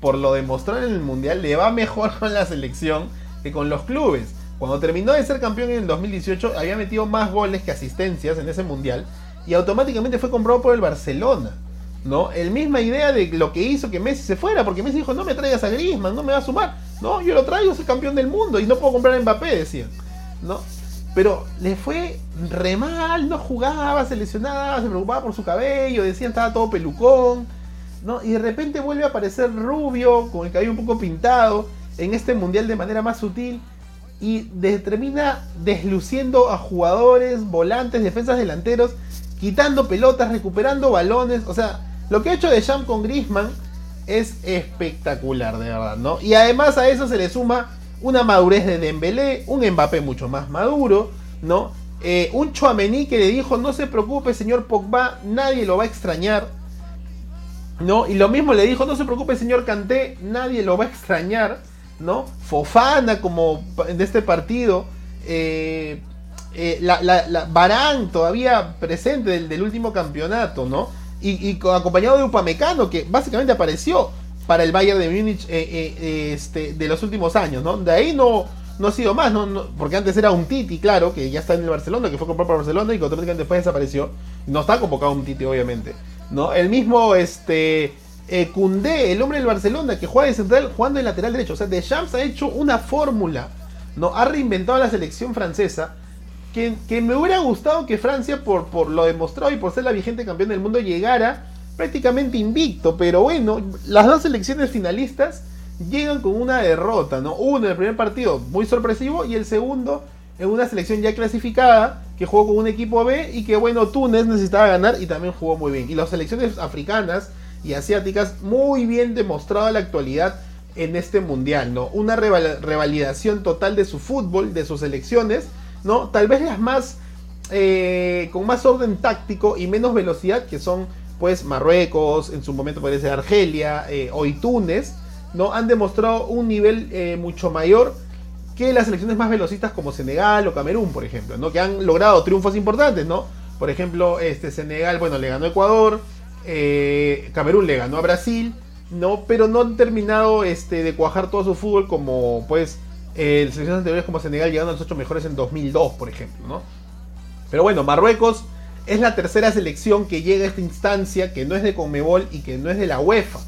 por lo demostrado en el Mundial, le va mejor [LAUGHS] con la selección que con los clubes. Cuando terminó de ser campeón en el 2018, había metido más goles que asistencias en ese Mundial. Y automáticamente fue comprado por el Barcelona. ¿no? El misma idea de lo que hizo que Messi se fuera, porque Messi dijo, no me traigas a Griezmann, no me va a sumar. No, yo lo traigo, soy campeón del mundo y no puedo comprar a Mbappé, decían. ¿No? Pero le fue re mal, no jugaba, se lesionaba, se preocupaba por su cabello, decían estaba todo pelucón, ¿no? Y de repente vuelve a aparecer rubio, con el cabello un poco pintado, en este mundial de manera más sutil, y de- termina desluciendo a jugadores, volantes, defensas delanteros, quitando pelotas, recuperando balones, o sea, lo que ha hecho Deschamps con Griezmann es espectacular, de verdad, ¿no? Y además a eso se le suma una madurez de Dembélé, un Mbappé mucho más maduro, ¿no? Eh, un Chouameni que le dijo, no se preocupe señor Pogba, nadie lo va a extrañar, ¿no? Y lo mismo le dijo, no se preocupe señor Kanté, nadie lo va a extrañar, ¿no? Fofana como de este partido, eh, eh, la, la, Barán todavía presente del, del último campeonato, ¿no? Y, y co- acompañado de Upamecano, que básicamente apareció para el Bayern de Múnich eh, este, de los últimos años, ¿no? De ahí no, no ha sido más, ¿no? Porque antes era un Titi, claro, que ya está en el Barcelona, que fue comprado por Barcelona y que automáticamente después desapareció. No está convocado un Titi, obviamente, ¿no? El mismo, este... Eh, el hombre del Barcelona, que juega de central jugando de lateral derecho. O sea, Deschamps ha hecho una fórmula, ¿no? Ha reinventado la selección francesa que, que me hubiera gustado que Francia, por, por lo demostrado y por ser la vigente campeón del mundo, llegara prácticamente invicto. Pero bueno, las dos selecciones finalistas llegan con una derrota, ¿no? Uno en el primer partido muy sorpresivo y el segundo en una selección ya clasificada que jugó con un equipo B y que bueno, Túnez necesitaba ganar y también jugó muy bien. Y las selecciones africanas y asiáticas muy bien demostrado la actualidad en este mundial, ¿no? Una reval- revalidación total de su fútbol, de sus selecciones, ¿no? Tal vez las más eh, con más orden táctico y menos velocidad, que son pues Marruecos, en su momento ser Argelia, eh, hoy Túnez, ¿no? Han demostrado un nivel eh, mucho mayor que las selecciones más velocistas como Senegal o Camerún, por ejemplo, ¿no? Que han logrado triunfos importantes, ¿no? Por ejemplo, este Senegal, bueno, le ganó a Ecuador, eh, Camerún le ganó a Brasil, ¿no? Pero no han terminado este, de cuajar todo su fútbol como, pues, eh, selecciones anteriores como Senegal llegando a los ocho mejores en 2002, por ejemplo, ¿no? Pero bueno, Marruecos es la tercera selección que llega a esta instancia, que no es de Conmebol y que no es de la UEFA.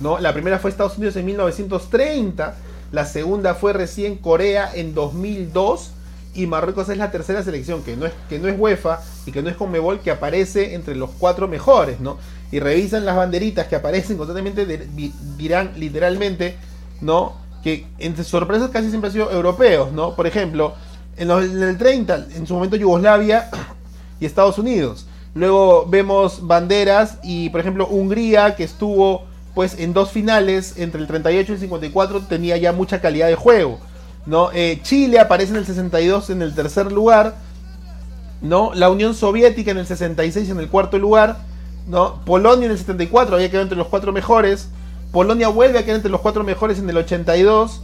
¿no? La primera fue Estados Unidos en 1930, la segunda fue recién Corea en 2002 y Marruecos es la tercera selección que no es, que no es UEFA y que no es Conmebol que aparece entre los cuatro mejores. ¿no? Y revisan las banderitas que aparecen constantemente, dirán literalmente ¿no? que entre sorpresas casi siempre han sido europeos. ¿no? Por ejemplo, en, los- en el 30, en su momento Yugoslavia y Estados Unidos. Luego vemos banderas y, por ejemplo, Hungría, que estuvo pues en dos finales entre el 38 y el 54, tenía ya mucha calidad de juego. ¿no? Eh, Chile aparece en el 62 en el tercer lugar. ¿no? La Unión Soviética en el 66 en el cuarto lugar. ¿no? Polonia en el 74 había quedado entre los cuatro mejores. Polonia vuelve a quedar entre los cuatro mejores en el 82.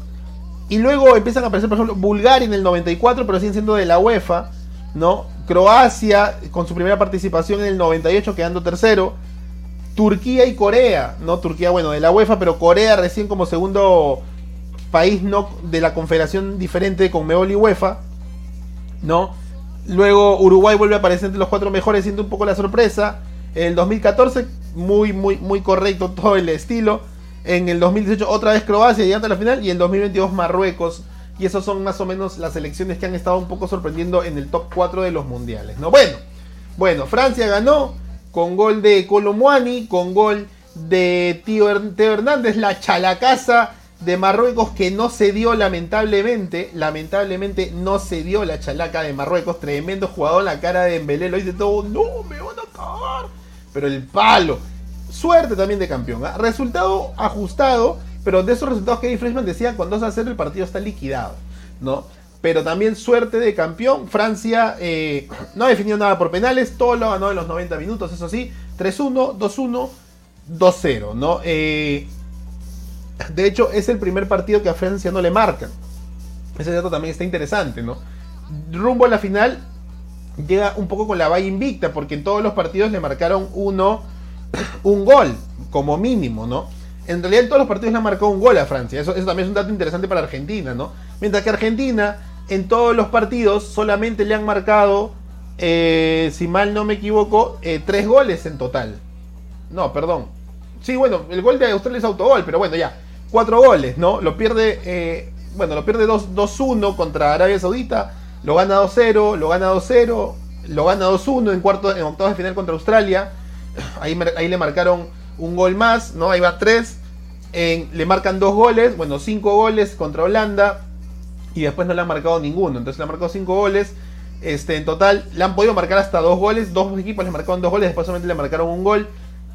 Y luego empiezan a aparecer, por ejemplo, Bulgaria en el 94, pero siguen siendo de la UEFA, ¿no? Croacia con su primera participación en el 98, quedando tercero. Turquía y Corea, ¿no? Turquía, bueno, de la UEFA, pero Corea recién como segundo país no de la confederación diferente con Meol y UEFA, ¿no? Luego Uruguay vuelve a aparecer entre los cuatro mejores, siendo un poco la sorpresa. En el 2014, muy, muy, muy correcto [LAUGHS] todo el estilo. En el 2018, otra vez Croacia llegando a la final. Y en el 2022, Marruecos. Y esos son más o menos las selecciones que han estado un poco sorprendiendo en el top 4 de los mundiales. ¿no? Bueno, bueno, Francia ganó con gol de Colomuani, con gol de Tío Hernández, la chalacaza de Marruecos que no se dio lamentablemente, lamentablemente no se dio la chalaca de Marruecos, tremendo jugador, la cara de Dembélé lo dice todo, no, me van a cagar, pero el palo, suerte también de campeón, ¿ah? resultado ajustado, pero de esos resultados que Eddie Freshman decía, con 2 a 0 el partido está liquidado, ¿no? Pero también suerte de campeón. Francia eh, no ha definido nada por penales. Todo lo ganó en los 90 minutos, eso sí. 3-1, 2-1, 2-0, ¿no? Eh, de hecho, es el primer partido que a Francia no le marcan. Ese dato también está interesante, ¿no? Rumbo a la final, llega un poco con la valla invicta, porque en todos los partidos le marcaron uno, [COUGHS] un gol, como mínimo, ¿no? En realidad en todos los partidos le han marcado un gol a Francia. Eso, eso también es un dato interesante para Argentina, ¿no? Mientras que Argentina, en todos los partidos, solamente le han marcado, eh, si mal no me equivoco, eh, tres goles en total. No, perdón. Sí, bueno, el gol de Australia es autogol, pero bueno, ya. Cuatro goles, ¿no? Lo pierde, eh, bueno, lo pierde 2 2-1 contra Arabia Saudita, lo gana 2-0, lo gana 2-0, lo gana 2-1 en en octavos de final contra Australia. [SIGHS] Ahí, ahí le marcaron un gol más, ¿no? Ahí va 3. le marcan dos goles, bueno, cinco goles contra Holanda. Y después no le han marcado ninguno. Entonces le han marcado cinco goles. Este, en total le han podido marcar hasta dos goles. Dos equipos le marcaron dos goles. Después solamente le marcaron un gol.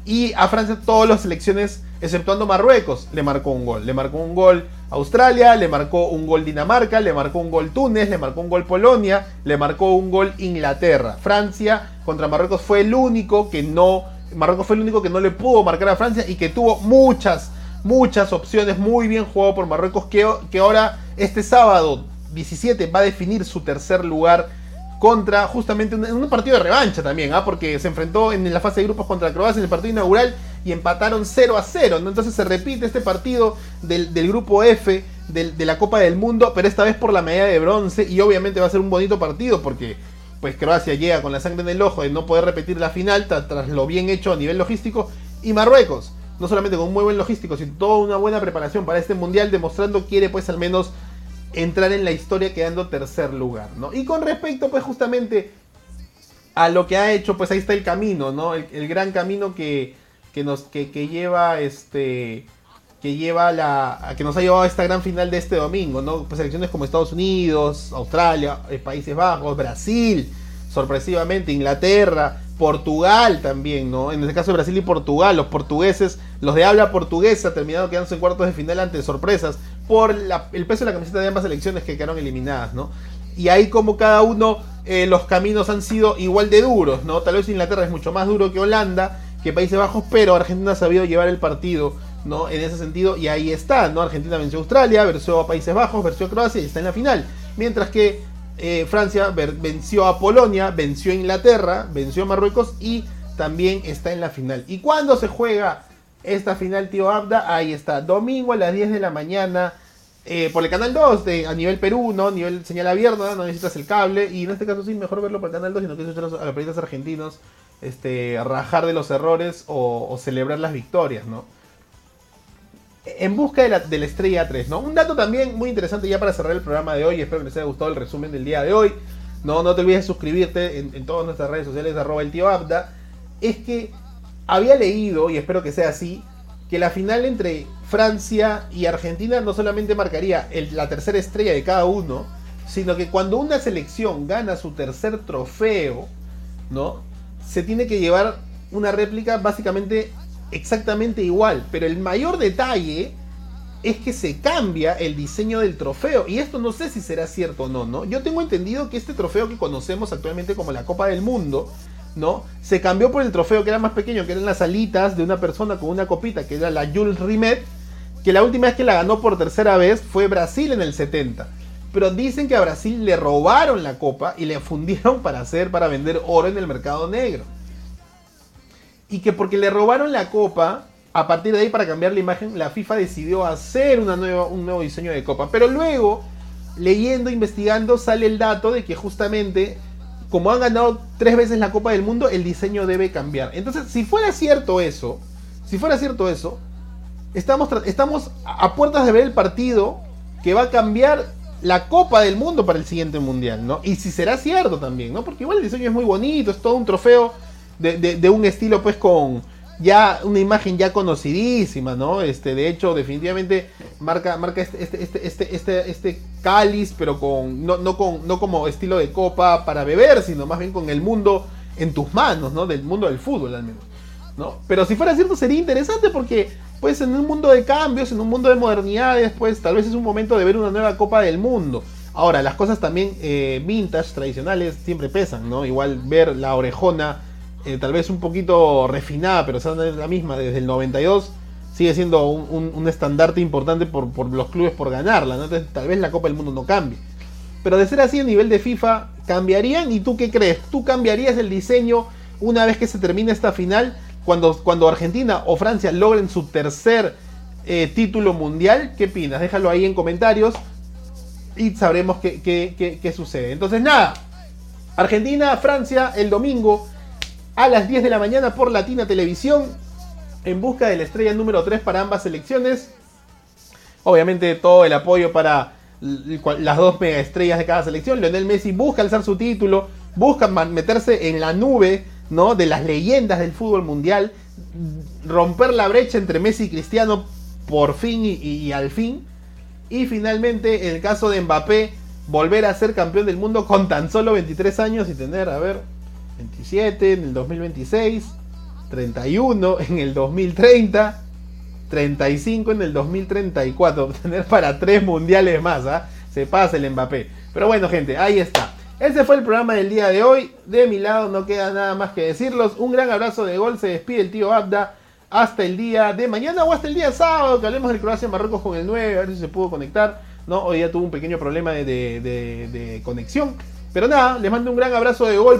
Y a Francia todas las selecciones, exceptuando Marruecos, le marcó un gol. Le marcó un gol Australia, le marcó un gol Dinamarca, le marcó un gol Túnez, le marcó un gol Polonia, le marcó un gol Inglaterra. Francia contra Marruecos fue el único que no, Marruecos fue el único que no le pudo marcar a Francia y que tuvo muchas, muchas opciones. Muy bien jugado por Marruecos que, que ahora este sábado 17 va a definir su tercer lugar contra justamente un, un partido de revancha también, ¿ah? porque se enfrentó en la fase de grupos contra Croacia en el partido inaugural y empataron 0 a 0. ¿no? Entonces se repite este partido del, del grupo F del- de la Copa del Mundo, pero esta vez por la medalla de bronce y obviamente va a ser un bonito partido porque pues Croacia llega con la sangre en el ojo de no poder repetir la final tra- tras lo bien hecho a nivel logístico y Marruecos no solamente con un muy buen logístico sino toda una buena preparación para este mundial demostrando quiere pues al menos entrar en la historia quedando tercer lugar ¿no? y con respecto pues justamente a lo que ha hecho pues ahí está el camino no el, gran camino que, que nos que, que lleva este que lleva la que nos ha llevado a esta gran final de este domingo, ¿no? Pues selecciones como Estados Unidos, Australia, eh, Países Bajos, Brasil, sorpresivamente Inglaterra, Portugal también, ¿no? En este caso Brasil y Portugal, los portugueses, los de habla portuguesa terminaron quedándose en cuartos de final ante sorpresas por el peso de la camiseta de ambas selecciones que quedaron eliminadas, ¿no? Y ahí como cada uno eh, los caminos han sido igual de duros, ¿no? Tal vez Inglaterra es mucho más duro que Holanda, que Países Bajos, pero Argentina ha sabido llevar el partido, ¿no? En ese sentido, y ahí está, ¿no? Argentina venció a Australia, venció a Países Bajos, venció a Croacia y está en la final. Mientras que eh, Francia venció a Polonia, venció a Inglaterra, venció a Marruecos y también está en la final. ¿Y cuándo se juega esta final, tío Abda? Ahí está, domingo a las 10 de la mañana. eh, por el canal 2 de, a nivel Perú, ¿no? nivel señal abierta, no necesitas el cable. Y en este caso sí, mejor verlo por el canal 2, sino que escuchar a a los periodistas argentinos este, rajar de los errores o, o celebrar las victorias, ¿no? En busca de la, de la estrella 3, ¿no? Un dato también muy interesante ya para cerrar el programa de hoy. Espero que les haya gustado el resumen del día de hoy. No, no te olvides de suscribirte en, todas nuestras redes sociales, arroba el tío Abda. Es que había leído, y espero que sea así, que la final entre Francia y Argentina no solamente marcaría la tercera estrella de cada uno, sino que cuando una selección gana su tercer trofeo, ¿no? Se tiene que llevar una réplica básicamente exactamente igual, pero el mayor detalle es que se cambia el diseño del trofeo. Y esto no sé si será cierto o no, ¿no? Yo tengo entendido que este trofeo que conocemos actualmente como la Copa del Mundo, ¿no? Se cambió por el trofeo que era más pequeño, que eran las alitas de una persona con una copita, que era la Jules Rimet, que la última vez que la ganó por tercera vez fue Brasil en el 70. Pero dicen que a Brasil le robaron la copa y le fundieron para hacer, para vender oro en el mercado negro. Y que porque le robaron la copa, a partir de ahí para cambiar la imagen, la FIFA decidió hacer una nueva, un nuevo diseño de copa. Pero luego, leyendo, investigando, sale el dato de que justamente, como han ganado tres veces la Copa del Mundo, el diseño debe cambiar. Entonces, si fuera cierto eso, si fuera cierto eso, estamos, estamos a puertas de ver el partido que va a cambiar la Copa del Mundo para el siguiente Mundial, ¿no? Y si será cierto también, ¿no? Porque igual el diseño es muy bonito, es todo un trofeo de, de- un estilo pues con ya una imagen ya conocidísima, ¿no? Este, de hecho, definitivamente marca, marca este, este, este, este, este, este cáliz, pero con no, no con no como estilo de copa para beber, sino más bien con el mundo en tus manos, ¿no? Del mundo del fútbol al menos. ¿no? Pero si fuera cierto sería interesante porque pues en un mundo de cambios, en un mundo de modernidades, pues tal vez es un momento de ver una nueva Copa del Mundo. Ahora, las cosas también eh, vintage, tradicionales, siempre pesan, ¿no? Igual ver la orejona, eh, tal vez un poquito refinada, pero es la misma desde el 92, sigue siendo un, un- estandarte importante por, por los clubes por ganarla. Entonces tal vez la Copa del Mundo no cambie. Pero de ser así a nivel de FIFA, ¿cambiarían? ¿Y tú qué crees? ¿Tú cambiarías el diseño una vez que se termine esta final? Cuando, cuando Argentina o Francia logren su tercer eh, título mundial, ¿qué opinas? Déjalo ahí en comentarios y sabremos qué, qué- qué- qué sucede. Entonces, nada, Argentina, Francia, el domingo a las 10 de la mañana por Latina Televisión, en busca de la estrella número 3 para ambas selecciones. Obviamente todo el apoyo para las dos mega estrellas de cada selección. Lionel Messi busca alzar su título, busca meterse en la nube ¿no? de las leyendas del fútbol mundial, romper la brecha entre Messi y Cristiano por fin y al fin. Y finalmente, en el caso de Mbappé, volver a ser campeón del mundo con tan solo 23 años y tener, a ver, 27 en el 2026, 31 en el 2030, 35 en el 2034. [LAUGHS] Tener para tres mundiales más, ¿ah? Se pasa el Mbappé. Pero bueno, gente, ahí está. Ese fue el programa del día de hoy. De mi lado no queda nada más que decirlos. Un gran abrazo de gol. Se despide el tío Abda. Hasta el día de mañana o hasta el día sábado. Que hablemos del Croacia-Marruecos con el 9. A ver si se pudo conectar. No, hoy ya tuvo un pequeño problema de conexión. Pero nada, les mando un gran abrazo de gol.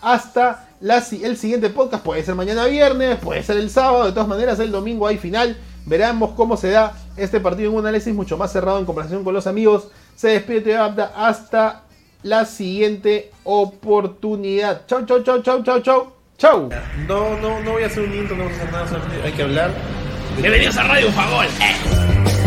Hasta la el siguiente podcast. Puede ser mañana viernes, puede ser el sábado. De todas maneras, el domingo hay final. Veremos cómo se da este partido en un análisis mucho más cerrado en comparación con los amigos. Se despide Abda hasta la siguiente oportunidad. Chau, chau, chau, chau, chau, chau. Chau. No, no, no voy a hacer un intro, no voy a hacer nada, hay que hablar. Bienvenidos a Radio Favor. Eh.